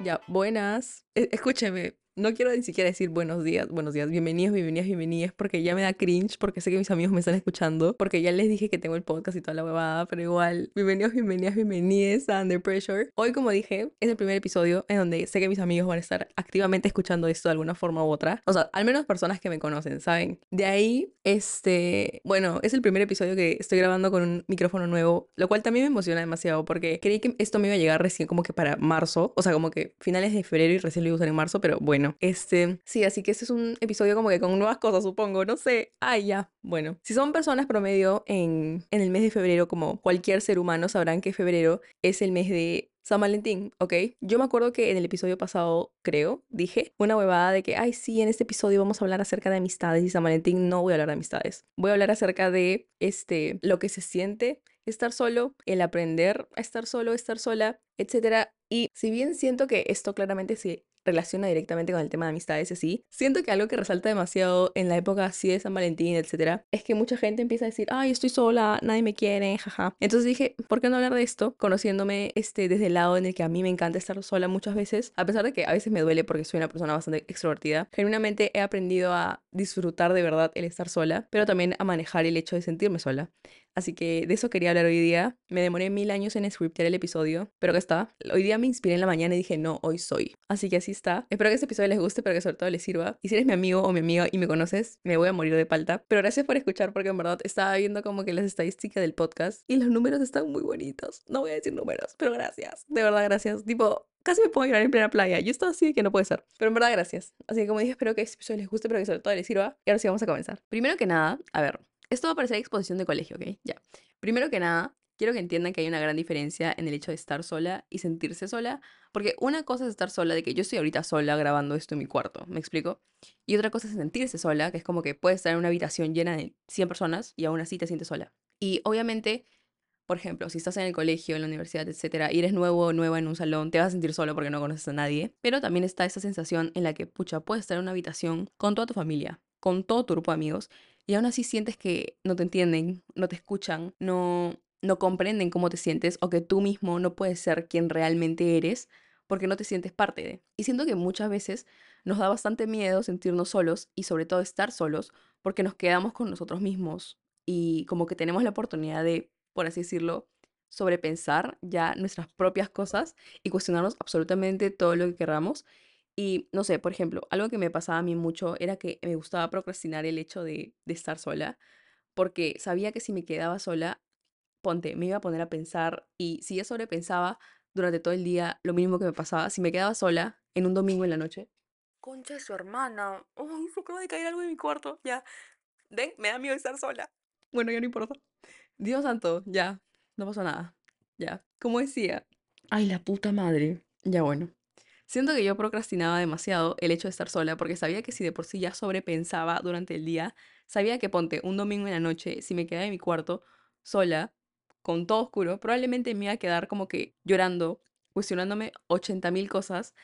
Ya, buenas. E- escúcheme, no quiero ni siquiera decir buenos días, buenos días, bienvenidos, bienvenidas, bienvenidas, porque ya me da cringe, porque sé que mis amigos me están escuchando, porque ya les dije que tengo el podcast y toda la huevada, pero igual, bienvenidos, bienvenidas, bienvenidas a Under Pressure. Hoy, como dije, es el primer episodio en donde sé que mis amigos van a estar activamente escuchando esto de alguna forma u otra. O sea, al menos personas que me conocen, ¿saben? De ahí, este, bueno, es el primer episodio que estoy grabando con un micrófono nuevo, lo cual también me emociona demasiado porque creí que esto me iba a llegar recién como que para marzo, o sea, como que finales de febrero y recién lo iba a usar en marzo, pero bueno, este, sí, así que este es un episodio como que con nuevas cosas, supongo, no sé. Ay, ya, bueno. Si son personas promedio en, en el mes de febrero, como cualquier ser humano, sabrán que febrero es el mes de San Valentín, ¿ok? Yo me acuerdo que en el episodio pasado, creo, dije una huevada de que, ay, sí, en este episodio vamos a hablar acerca de amistades y San Valentín no voy a hablar de amistades. Voy a hablar acerca de, este, lo que se siente estar solo, el aprender a estar solo, estar sola, etcétera. Y si bien siento que esto claramente se relaciona directamente con el tema de amistades así, siento que algo que resalta demasiado en la época así de San Valentín, etcétera, es que mucha gente empieza a decir, ay, estoy sola, nadie me quiere, jaja. Entonces dije, ¿por qué no hablar de esto? Conociéndome este, desde el lado en el que a mí me encanta estar sola muchas veces, a pesar de que a veces me duele porque soy una persona bastante extrovertida, genuinamente he aprendido a disfrutar de verdad el estar sola, pero también a manejar el hecho de sentirme sola. Así que de eso quería hablar hoy día. Me demoré mil años en scriptear el episodio, pero que está. Hoy día me inspiré en la mañana y dije, no, hoy soy. Así que así Espero que este episodio les guste, pero que sobre todo les sirva. Y si eres mi amigo o mi amiga y me conoces, me voy a morir de palta. Pero gracias por escuchar, porque en verdad estaba viendo como que las estadísticas del podcast y los números están muy bonitos. No voy a decir números, pero gracias. De verdad, gracias. Tipo, casi me puedo llorar en plena playa. Yo estaba así que no puede ser. Pero en verdad, gracias. Así que como dije, espero que este episodio les guste, pero que sobre todo les sirva. Y ahora sí vamos a comenzar. Primero que nada, a ver, esto va a parecer exposición de colegio, ¿ok? Ya. Primero que nada, quiero que entiendan que hay una gran diferencia en el hecho de estar sola y sentirse sola, porque una cosa es estar sola, de que yo estoy ahorita sola grabando esto en mi cuarto, ¿me explico? Y otra cosa es sentirse sola, que es como que puedes estar en una habitación llena de 100 personas y aún así te sientes sola. Y obviamente, por ejemplo, si estás en el colegio, en la universidad, etcétera, y eres nuevo o nueva en un salón, te vas a sentir solo porque no conoces a nadie, pero también está esa sensación en la que, pucha, puedes estar en una habitación con toda tu familia, con todo tu grupo de amigos, y aún así sientes que no te entienden, no te escuchan, no, no comprenden cómo te sientes o que tú mismo no puedes ser quien realmente eres porque no te sientes parte de. Y siento que muchas veces nos da bastante miedo sentirnos solos y sobre todo estar solos porque nos quedamos con nosotros mismos y como que tenemos la oportunidad de, por así decirlo, sobrepensar ya nuestras propias cosas y cuestionarnos absolutamente todo lo que queramos y no sé, por ejemplo, algo que me pasaba a mí mucho era que me gustaba procrastinar el hecho de, de estar sola, porque sabía que si me quedaba sola, ponte, me iba a poner a pensar y si ya sobrepensaba durante todo el día, lo mismo que me pasaba, si me quedaba sola en un domingo en la noche. Concha de su hermana. Uy, se acaba de caer algo en mi cuarto. Ya. Ven, me da miedo estar sola. Bueno, ya no importa. Dios santo, ya. No pasó nada. Ya. Como decía. Ay, la puta madre. Ya bueno. Siento que yo procrastinaba demasiado el hecho de estar sola porque sabía que si de por sí ya sobrepensaba durante el día, sabía que ponte un domingo en la noche, si me quedaba en mi cuarto sola, con todo oscuro, probablemente me iba a quedar como que llorando, cuestionándome 80 mil cosas,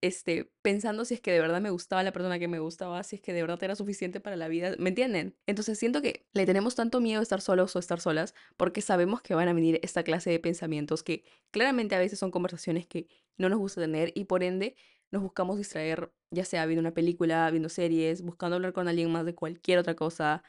este, pensando si es que de verdad me gustaba la persona que me gustaba, si es que de verdad era suficiente para la vida, ¿me entienden? Entonces siento que le tenemos tanto miedo a estar solos o estar solas porque sabemos que van a venir esta clase de pensamientos que claramente a veces son conversaciones que no nos gusta tener y por ende nos buscamos distraer, ya sea viendo una película, viendo series, buscando hablar con alguien más de cualquier otra cosa,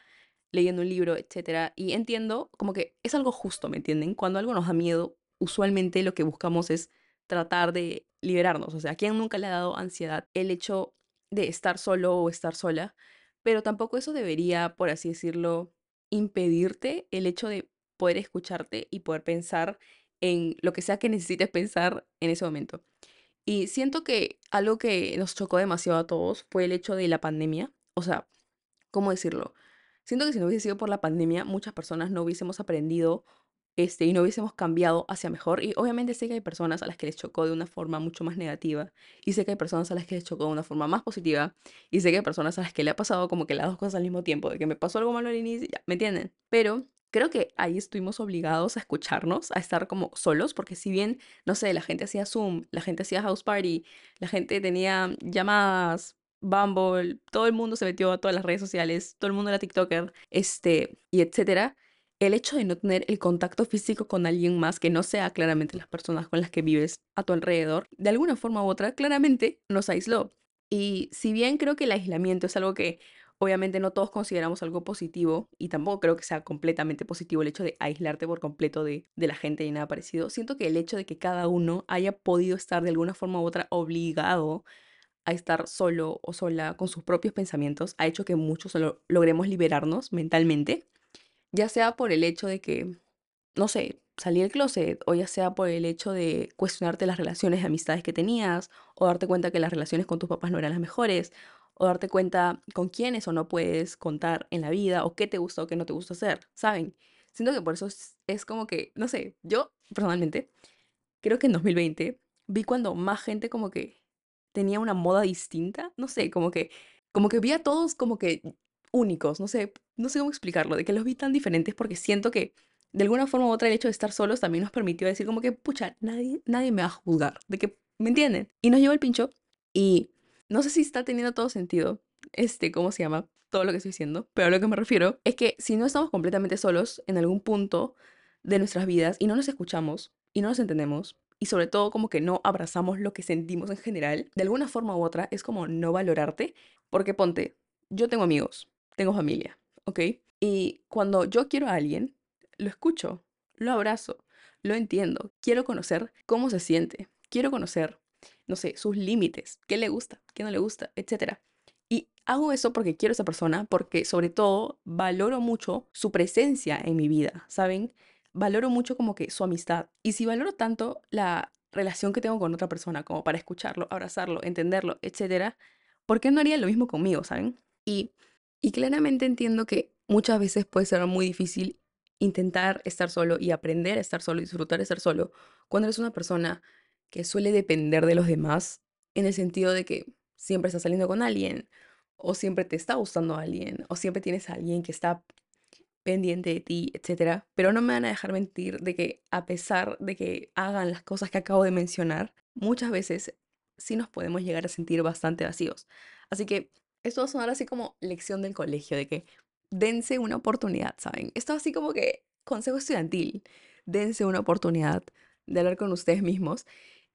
leyendo un libro, etc. Y entiendo como que es algo justo, ¿me entienden? Cuando algo nos da miedo, usualmente lo que buscamos es tratar de liberarnos. O sea, ¿a quién nunca le ha dado ansiedad el hecho de estar solo o estar sola? Pero tampoco eso debería, por así decirlo, impedirte el hecho de poder escucharte y poder pensar en lo que sea que necesites pensar en ese momento. Y siento que algo que nos chocó demasiado a todos fue el hecho de la pandemia. O sea, ¿cómo decirlo? Siento que si no hubiese sido por la pandemia, muchas personas no hubiésemos aprendido este, y no hubiésemos cambiado hacia mejor. Y obviamente sé que hay personas a las que les chocó de una forma mucho más negativa. Y sé que hay personas a las que les chocó de una forma más positiva. Y sé que hay personas a las que le ha pasado como que las dos cosas al mismo tiempo. De que me pasó algo malo al inicio, ya, ¿me entienden? Pero creo que ahí estuvimos obligados a escucharnos, a estar como solos, porque si bien, no sé, la gente hacía Zoom, la gente hacía House Party, la gente tenía llamadas, Bumble, todo el mundo se metió a todas las redes sociales, todo el mundo era TikToker, este, y etcétera. el hecho de no tener el contacto físico con alguien más que no sea claramente las personas con las que vives a tu alrededor, de alguna forma u otra, claramente nos aisló. Y si bien creo que el aislamiento es algo que obviamente no todos consideramos algo positivo, y tampoco creo que sea completamente positivo el hecho de aislarte por completo de, de la gente y nada parecido, siento que el hecho de que cada uno haya podido estar de alguna forma u otra obligado a estar solo o sola con sus propios pensamientos ha hecho que muchos lo- logremos liberarnos mentalmente ya sea por el hecho de que, no sé, salí del closet, o ya sea por el hecho de cuestionarte las relaciones de amistades que tenías, o darte cuenta que las relaciones con tus papás no eran las mejores, o darte cuenta con quiénes o no puedes contar en la vida, o qué te gusta o qué no te gusta hacer, ¿saben? Siento que por eso es, es como que, no sé, yo personalmente creo que en 2020 vi cuando más gente como que tenía una moda distinta, no sé, como que, como que vi a todos como que únicos, no sé, no sé cómo explicarlo, de que los vi tan diferentes porque siento que de alguna forma u otra el hecho de estar solos también nos permitió decir como que, pucha, nadie, nadie me va a juzgar, de que, ¿me entienden? Y nos llevó el pincho y no sé si está teniendo todo sentido, este, ¿cómo se llama? Todo lo que estoy diciendo, pero a lo que me refiero es que si no estamos completamente solos en algún punto de nuestras vidas y no nos escuchamos y no nos entendemos y sobre todo como que no abrazamos lo que sentimos en general, de alguna forma u otra es como no valorarte, porque ponte, yo tengo amigos, tengo familia, ¿ok? Y cuando yo quiero a alguien, lo escucho, lo abrazo, lo entiendo, quiero conocer cómo se siente, quiero conocer, no sé, sus límites, qué le gusta, qué no le gusta, etcétera. Y hago eso porque quiero a esa persona, porque sobre todo valoro mucho su presencia en mi vida, ¿saben? Valoro mucho como que su amistad. Y si valoro tanto la relación que tengo con otra persona como para escucharlo, abrazarlo, entenderlo, etcétera, ¿por qué no haría lo mismo conmigo, ¿saben? Y, y claramente entiendo que muchas veces puede ser muy difícil intentar estar solo y aprender a estar solo y disfrutar de estar solo cuando eres una persona que suele depender de los demás en el sentido de que siempre estás saliendo con alguien o siempre te está gustando alguien o siempre tienes a alguien que está pendiente de ti, etcétera. Pero no me van a dejar mentir de que a pesar de que hagan las cosas que acabo de mencionar, muchas veces sí nos podemos llegar a sentir bastante vacíos. Así que esto va a sonar así como lección del colegio, de que dense una oportunidad, ¿saben? Esto así como que consejo estudiantil, dense una oportunidad de hablar con ustedes mismos.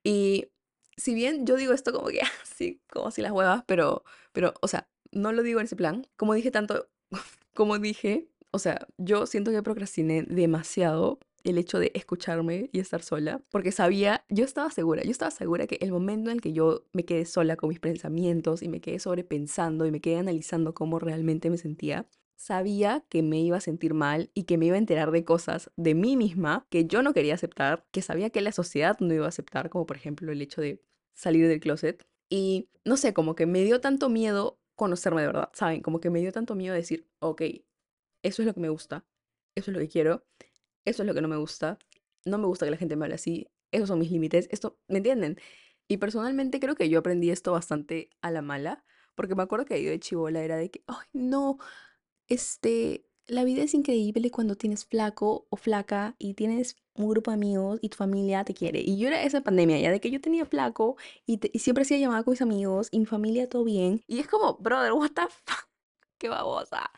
Y si bien yo digo esto como que así, como así las huevas, pero, pero, o sea, no lo digo en ese plan. Como dije tanto, como dije, o sea, yo siento que procrastiné demasiado el hecho de escucharme y estar sola, porque sabía, yo estaba segura, yo estaba segura que el momento en el que yo me quedé sola con mis pensamientos y me quedé sobrepensando y me quedé analizando cómo realmente me sentía, sabía que me iba a sentir mal y que me iba a enterar de cosas de mí misma que yo no quería aceptar, que sabía que la sociedad no iba a aceptar, como por ejemplo el hecho de salir del closet. Y no sé, como que me dio tanto miedo conocerme de verdad, ¿saben? Como que me dio tanto miedo decir, ok, eso es lo que me gusta, eso es lo que quiero, eso es lo que no me gusta, no me gusta que la gente me hable así, esos son mis límites, esto, ¿me entienden? Y personalmente creo que yo aprendí esto bastante a la mala, porque me acuerdo que yo de chivola era de que, ay, no, este, la vida es increíble cuando tienes flaco o flaca y tienes un grupo de amigos y tu familia te quiere. Y yo era esa pandemia ya de que yo tenía flaco y, te- y siempre hacía llamada con mis amigos y mi familia todo bien. Y es como, brother, what the fuck, qué babosa.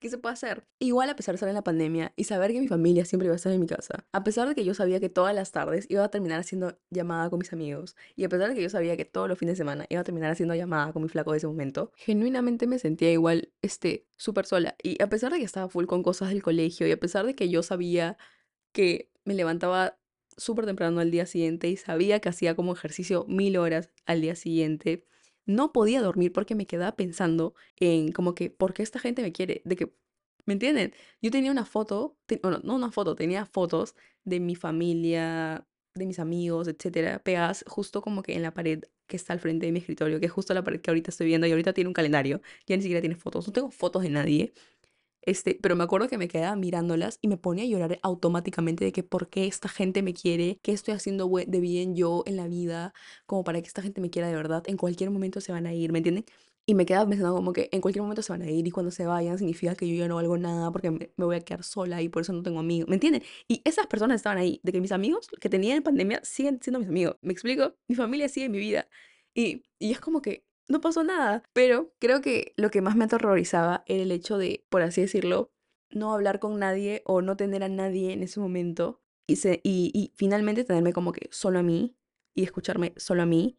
¿Qué se puede hacer? Igual a pesar de estar en la pandemia y saber que mi familia siempre iba a estar en mi casa, a pesar de que yo sabía que todas las tardes iba a terminar haciendo llamada con mis amigos, y a pesar de que yo sabía que todos los fines de semana iba a terminar haciendo llamada con mi flaco de ese momento, genuinamente me sentía igual, este, súper sola. Y a pesar de que estaba full con cosas del colegio, y a pesar de que yo sabía que me levantaba súper temprano al día siguiente y sabía que hacía como ejercicio mil horas al día siguiente, no podía dormir porque me quedaba pensando en como que, ¿por qué esta gente me quiere? De que, ¿me entienden? Yo tenía una foto, bueno, no una foto, tenía fotos de mi familia, de mis amigos, etcétera, pegadas justo como que en la pared que está al frente de mi escritorio, que es justo la pared que ahorita estoy viendo y ahorita tiene un calendario, ya ni siquiera tiene fotos, no tengo fotos de nadie. Este, pero me acuerdo que me quedaba mirándolas y me ponía a llorar automáticamente de que por qué esta gente me quiere, qué estoy haciendo de bien yo en la vida, como para que esta gente me quiera de verdad. En cualquier momento se van a ir, ¿me entienden? Y me quedaba pensando como que en cualquier momento se van a ir y cuando se vayan significa que yo ya no valgo nada porque me, voy a quedar sola y por eso no tengo amigos, ¿me entienden? Y esas personas estaban ahí, de que mis amigos que tenía en pandemia siguen siendo mis amigos, ¿me explico? Mi familia sigue en mi vida. Y, y es como que no pasó nada. Pero creo que lo que más me aterrorizaba era el hecho de, por así decirlo, no hablar con nadie o no tener a nadie en ese momento y, se, y, y finalmente tenerme como que solo a mí y escucharme solo a mí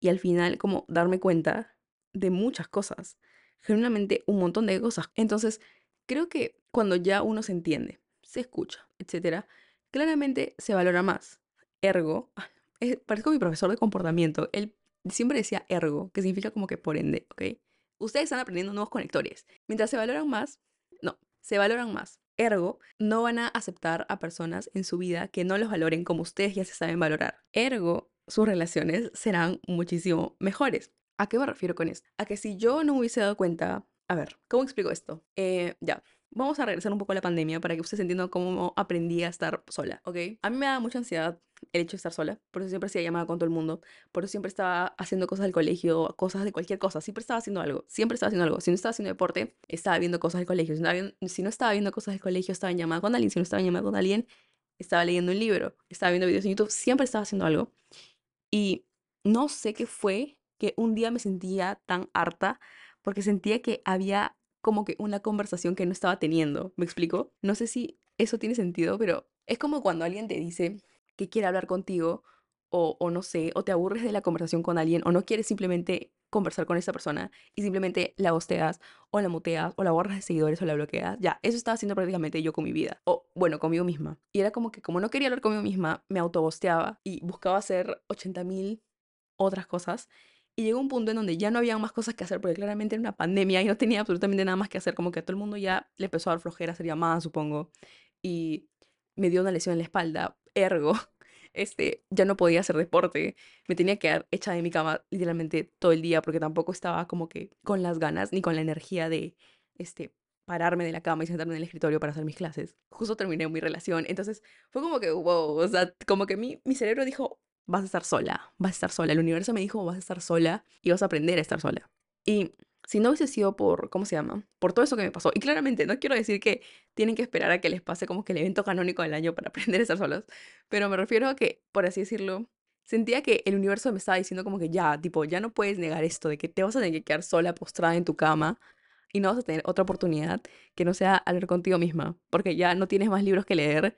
y al final como darme cuenta de muchas cosas, genuinamente un montón de cosas. Entonces, creo que cuando ya uno se entiende, se escucha, etcétera, claramente se valora más. Ergo, es, parezco mi profesor de comportamiento, él siempre decía ergo, que significa como que por ende, ¿ok? Ustedes están aprendiendo nuevos conectores. Mientras se valoran más, no, se valoran más. Ergo, no van a aceptar a personas en su vida que no los valoren como ustedes ya se saben valorar. Ergo, sus relaciones serán muchísimo mejores. ¿A qué me refiero con esto? A que si yo no me hubiese dado cuenta, a ver, ¿cómo explico esto? Eh, ya, vamos a regresar un poco a la pandemia para que ustedes entiendan cómo aprendí a estar sola, ¿ok? A mí me da mucha ansiedad el hecho de estar sola, por eso siempre hacía llamada con todo el mundo, por eso siempre estaba haciendo cosas del colegio, cosas de cualquier cosa, siempre estaba haciendo algo, siempre estaba haciendo algo. Si no estaba haciendo deporte, estaba viendo cosas del colegio, si no, si no estaba viendo cosas del colegio, estaba en llamada con alguien, si no estaba en llamada con alguien, estaba leyendo un libro, estaba viendo videos en YouTube, siempre estaba haciendo algo. Y no sé qué fue que un día me sentía tan harta porque sentía que había como que una conversación que no estaba teniendo. ¿Me explico? No sé si eso tiene sentido, pero es como cuando alguien te dice que quiere hablar contigo o, no sé, o te aburres de la conversación con alguien o no quieres simplemente conversar con esa persona y simplemente la hosteas o la muteas o la borras de seguidores o la bloqueas. Ya, eso estaba haciendo prácticamente yo con mi vida. O bueno, conmigo misma. Y era como que como no quería hablar conmigo misma, me autobosteaba y buscaba hacer 80.000 otras cosas. Y llegó un punto en donde ya no había más cosas que hacer porque claramente era una pandemia y no tenía absolutamente nada más que hacer. Como que a todo el mundo ya le empezó a dar flojera hacer llamadas, supongo. Y me dio una lesión en la espalda. Ergo, este, ya no podía hacer deporte, me tenía que quedar hecha de mi cama literalmente todo el día porque tampoco estaba como que con las ganas ni con la energía de, este, pararme de la cama y sentarme en el escritorio para hacer mis clases. Justo terminé mi relación, entonces fue como que, wow, o sea, como que mi, mi cerebro dijo, vas a estar sola, vas a estar sola, el universo me dijo, vas a estar sola y vas a aprender a estar sola. Y si no hubiese sido por, ¿cómo se llama? Por todo eso que me pasó. Y claramente, no quiero decir que tienen que esperar a que les pase como que el evento canónico del año para aprender a estar solos, pero me refiero a que, por así decirlo, sentía que el universo me estaba diciendo como que ya, tipo, ya no puedes negar esto, de que te vas a tener que quedar sola, postrada en tu cama y no vas a tener otra oportunidad que no sea hablar contigo misma, porque ya no tienes más libros que leer,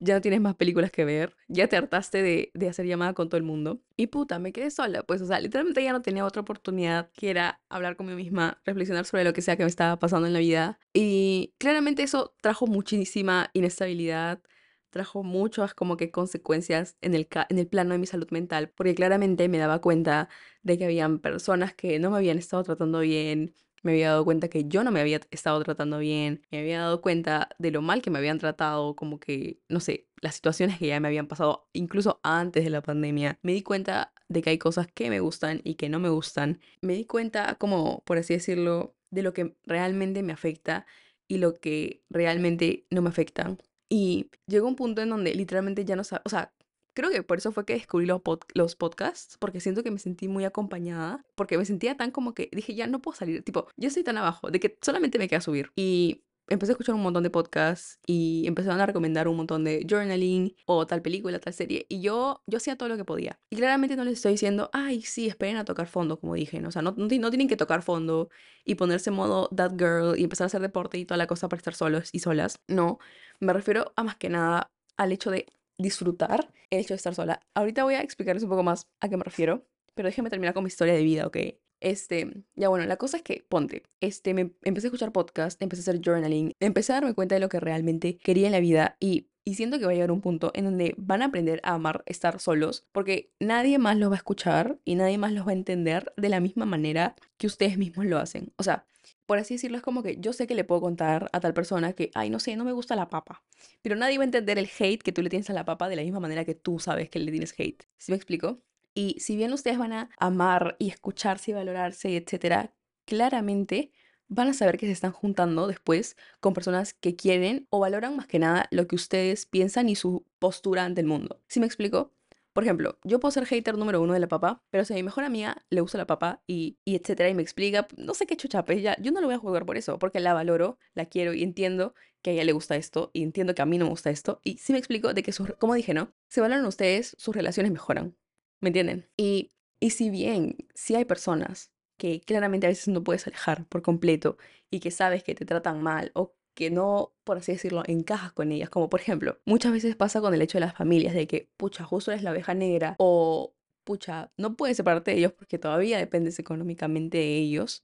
ya no tienes más películas que ver, ya te hartaste de, de, hacer llamada con todo el mundo. Y puta, me quedé sola, pues, o sea, literalmente ya no tenía otra oportunidad que era hablar conmigo misma, reflexionar sobre lo que sea que me estaba pasando en la vida. Y claramente eso trajo muchísima inestabilidad, trajo muchas como que consecuencias en el, en el plano de mi salud mental, porque claramente me daba cuenta de que habían personas que no me habían estado tratando bien, me había dado cuenta que yo no me había estado tratando bien, me había dado cuenta de lo mal que me habían tratado, como que, no sé, las situaciones que ya me habían pasado, incluso antes de la pandemia. Me di cuenta de que hay cosas que me gustan y que no me gustan. Me di cuenta, como, por así decirlo, de lo que realmente me afecta y lo que realmente no me afecta. Y llegó un punto en donde literalmente ya no sabía, o sea, creo que por eso fue que descubrí los, los podcasts, porque siento que me sentí muy acompañada, porque me sentía tan como que dije, ya no puedo salir, tipo, yo estoy tan abajo, de que solamente me queda subir. Y empecé a escuchar un montón de podcasts y empezaron a recomendar un montón de journaling o tal película, tal serie. Y yo, yo hacía todo lo que podía. Y claramente no les estoy diciendo, ay, sí, esperen a tocar fondo, como dije. ¿no? O sea, no, no, no tienen que tocar fondo y ponerse en modo that girl y empezar a hacer deporte y toda la cosa para estar solos y solas. No, me refiero a más que nada al hecho de disfrutar el hecho de estar sola. Ahorita voy a explicarles un poco más a qué me refiero, pero déjenme terminar con mi historia de vida, ¿ok? Este, ya bueno, la cosa es que, ponte, este, me empecé a escuchar podcast, empecé a hacer journaling, empecé a darme cuenta de lo que realmente quería en la vida y, y siento que va a llegar un punto en donde van a aprender a amar estar solos porque nadie más los va a escuchar y nadie más los va a entender de la misma manera que ustedes mismos lo hacen. O sea, por así decirlo, es como que yo sé que le puedo contar a tal persona que, ay, no sé, no me gusta la papa. Pero nadie va a entender el hate que tú le tienes a la papa de la misma manera que tú sabes que le tienes hate. ¿Sí me explico? Y si bien ustedes van a amar y escucharse y valorarse, etcétera, claramente van a saber que se están juntando después con personas que quieren o valoran más que nada lo que ustedes piensan y su postura ante el mundo. ¿Sí me explico? Por ejemplo, yo puedo ser hater número uno de la papa, pero si a mi mejor amiga le gusta la papa y, y etcétera, y me explica, no sé qué chuchape, ya, yo no lo voy a jugar por eso, porque la valoro, la quiero y entiendo que a ella le gusta esto y entiendo que a mí no me gusta esto. Y sí me explico de que, sus, como dije, ¿no? Se valoran ustedes, sus relaciones mejoran. ¿Me entienden? Y, y si bien, si hay personas que claramente a veces no puedes alejar por completo y que sabes que te tratan mal o que no, por así decirlo, encajas con ellas. Como por ejemplo, muchas veces pasa con el hecho de las familias, de que, pucha, justo eres la oveja negra o, pucha, no puedes separarte de ellos porque todavía dependes económicamente de ellos.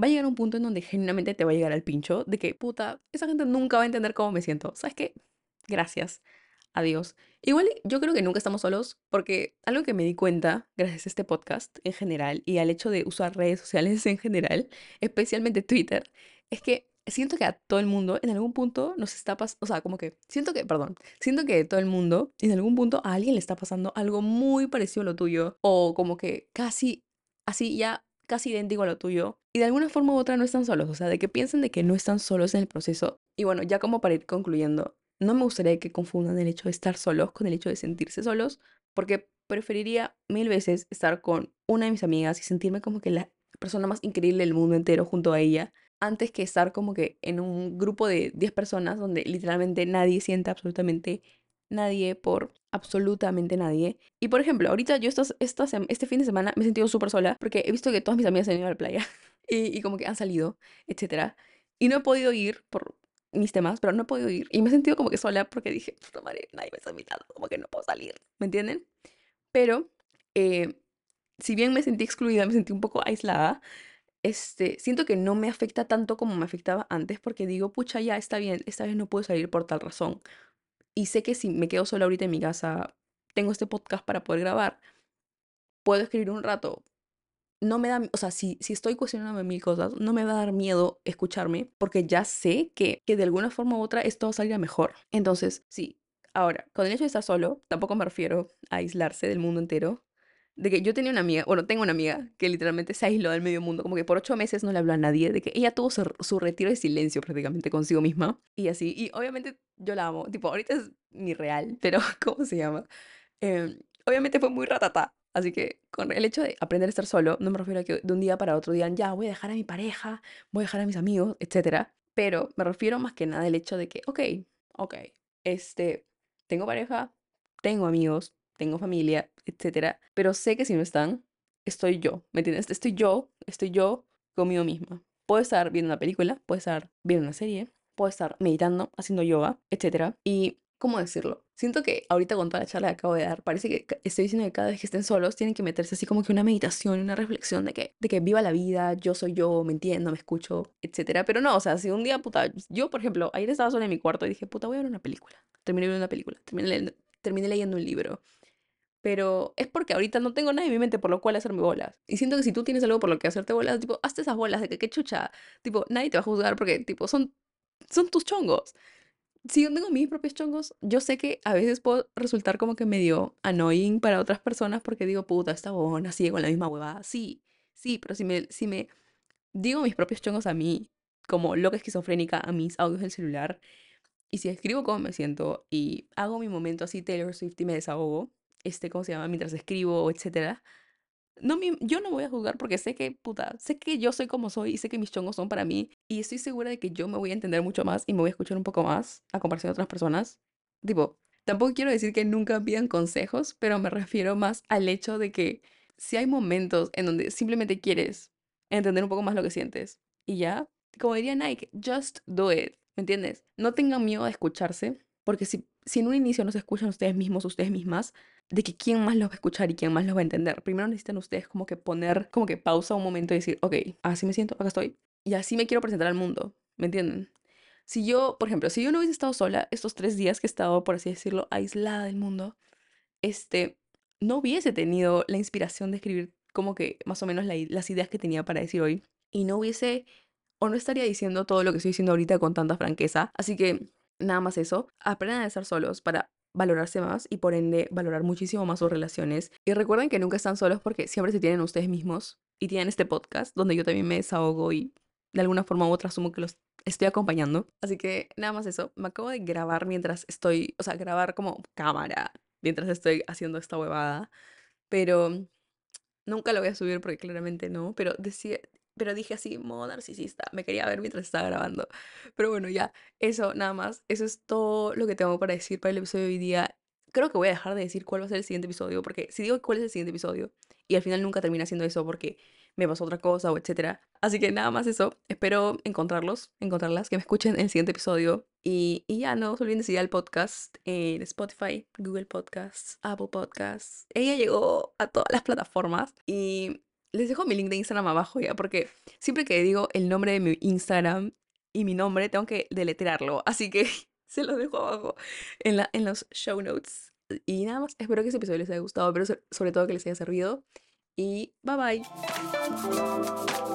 Va a llegar un punto en donde genuinamente te va a llegar al pincho de que, puta, esa gente nunca va a entender cómo me siento. ¿Sabes qué? Gracias. Adiós. Igual yo creo que nunca estamos solos porque algo que me di cuenta gracias a este podcast en general y al hecho de usar redes sociales en general, especialmente Twitter, es que siento que a todo el mundo en algún punto nos está pasando, o sea, como que siento que, perdón, siento que todo el mundo en algún punto a alguien le está pasando algo muy parecido a lo tuyo o como que casi así ya casi idéntico a lo tuyo y de alguna forma u otra no están solos, o sea, de que piensen de que no están solos en el proceso. Y bueno, ya como para ir concluyendo, no me gustaría que confundan el hecho de estar solos con el hecho de sentirse solos, porque preferiría mil veces estar con una de mis amigas y sentirme como que la persona más increíble del mundo entero junto a ella, antes que estar como que en un grupo de 10 personas donde literalmente nadie sienta absolutamente nadie por absolutamente nadie. Y por ejemplo, ahorita yo estos, este fin de semana me he sentido súper sola porque he visto que todas mis amigas se han ido a la playa y, y como que han salido, etc. Y no he podido ir por mis temas, pero no he podido ir. Y me he sentido como que sola porque dije, puta madre, nadie me está invitando, como que no puedo salir, ¿me entienden? Pero, eh, si bien me sentí excluida, me sentí un poco aislada, este, siento que no me afecta tanto como me afectaba antes porque digo, pucha, ya está bien, esta vez no puedo salir por tal razón. Y sé que si me quedo sola ahorita en mi casa, tengo este podcast para poder grabar, puedo escribir un rato, no me da, o sea, si, si estoy cuestionándome mil cosas, no me va a dar miedo escucharme porque ya sé que, que de alguna forma u otra esto salga mejor. Entonces, sí. Ahora, con el hecho de estar solo, tampoco me refiero a aislarse del mundo entero. De que yo tenía una amiga, bueno, tengo una amiga que literalmente se aisló del medio mundo, como que por ocho meses no le habló a nadie, de que ella tuvo su, retiro de silencio prácticamente consigo misma y así. Y obviamente yo la amo, tipo, ahorita es mi real, pero ¿cómo se llama? Em, obviamente fue muy ratata, Así que con el hecho de aprender a estar solo, no me refiero a que de un día para otro digan, ya, voy a dejar a mi pareja, voy a dejar a mis amigos, etc. Pero me refiero más que nada al hecho de que, ok, ok, este, tengo pareja, tengo amigos, tengo familia, etc. Pero sé que si no están, estoy yo, ¿me entiendes? Estoy yo, estoy yo conmigo misma. Puedo estar viendo una película, puedo estar viendo una serie, puedo estar meditando, haciendo yoga, etc. Y ¿cómo decirlo? Siento que ahorita con toda la charla que acabo de dar, parece que estoy diciendo que cada vez que estén solos tienen que meterse así como que una meditación, una reflexión de que, de que viva la vida, yo soy yo, me entiendo, me escucho, etcétera. Pero no, o sea, si un día, puta, yo por ejemplo, ayer estaba sola en mi cuarto y dije, puta, voy a ver una película. Terminé viendo una película, terminé terminé leyendo un libro. Pero es porque ahorita no tengo nada en mi mente por lo cual hacerme bolas. Y siento que si tú tienes algo por lo que hacerte bolas, tipo, hazte esas bolas de que qué chucha. Tipo, nadie te va a juzgar porque, tipo, son, son tus chongos si yo tengo mis propios chongos, yo sé que a veces puedo resultar como que medio annoying para otras personas porque digo, puta, esta buena sigue con la misma huevada. Sí, sí, pero si me, si me digo mis propios chongos a mí, como loca esquizofrénica a mis audios del celular, y si escribo cómo me siento y hago mi momento así Taylor Swift y me desahogo, este, ¿cómo se llama? Mientras escribo, etcétera, no, yo no voy a juzgar porque sé que, puta, sé que yo soy como soy y sé que mis chongos son para mí y estoy segura de que yo me voy a entender mucho más y me voy a escuchar un poco más a comparación de otras personas. Tipo, tampoco quiero decir que nunca pidan consejos, pero me refiero más al hecho de que si hay momentos en donde simplemente quieres entender un poco más lo que sientes y ya, como diría Nike, just do it, ¿me entiendes? No tengan miedo a escucharse, porque si, si en un inicio no se escuchan ustedes mismos, ustedes mismas, de que quién más los va a escuchar y quién más los va a entender. Primero necesitan ustedes como que poner, como que pausa un momento y decir, ok, así me siento, acá estoy. Y así me quiero presentar al mundo, ¿me entienden? Si yo, por ejemplo, si yo no hubiese estado sola estos tres días que he estado, por así decirlo, aislada del mundo, este, no hubiese tenido la inspiración de escribir como que más o menos las ideas que tenía para decir hoy. Y no hubiese, o no estaría diciendo todo lo que estoy diciendo ahorita con tanta franqueza. Así que nada más eso, aprendan a estar solos para valorarse más y por ende valorar muchísimo más sus relaciones. Y recuerden que nunca están solos porque siempre se tienen ustedes mismos y tienen este podcast donde yo también me desahogo y de alguna forma u otra asumo que los estoy acompañando. Así que nada más eso, me acabo de grabar mientras estoy, o sea, grabar como cámara mientras estoy haciendo esta huevada, pero nunca lo voy a subir porque claramente no, pero decía, pero dije así, modo narcisista, me quería ver mientras estaba grabando. Pero bueno, ya, eso, nada más. Eso es todo lo que tengo para decir para el episodio de hoy día. Creo que voy a dejar de decir cuál va a ser el siguiente episodio, porque si digo cuál es el siguiente episodio, y al final nunca termina siendo eso, porque me pasó otra cosa o etcétera. Así que nada más eso. Espero encontrarlos, encontrarlas, que me escuchen en el siguiente episodio. Y, y ya no se olviden de seguir al podcast en Spotify, Google Podcasts, Apple Podcasts. Ella llegó a todas las plataformas y les dejo mi link de Instagram abajo ya, porque siempre que digo el nombre de mi Instagram y mi nombre, tengo que deletrearlo. Así que se los dejo abajo en, la, en los show notes. Y nada más, espero que ese episodio les haya gustado, pero sobre todo que les haya servido. Y bye bye.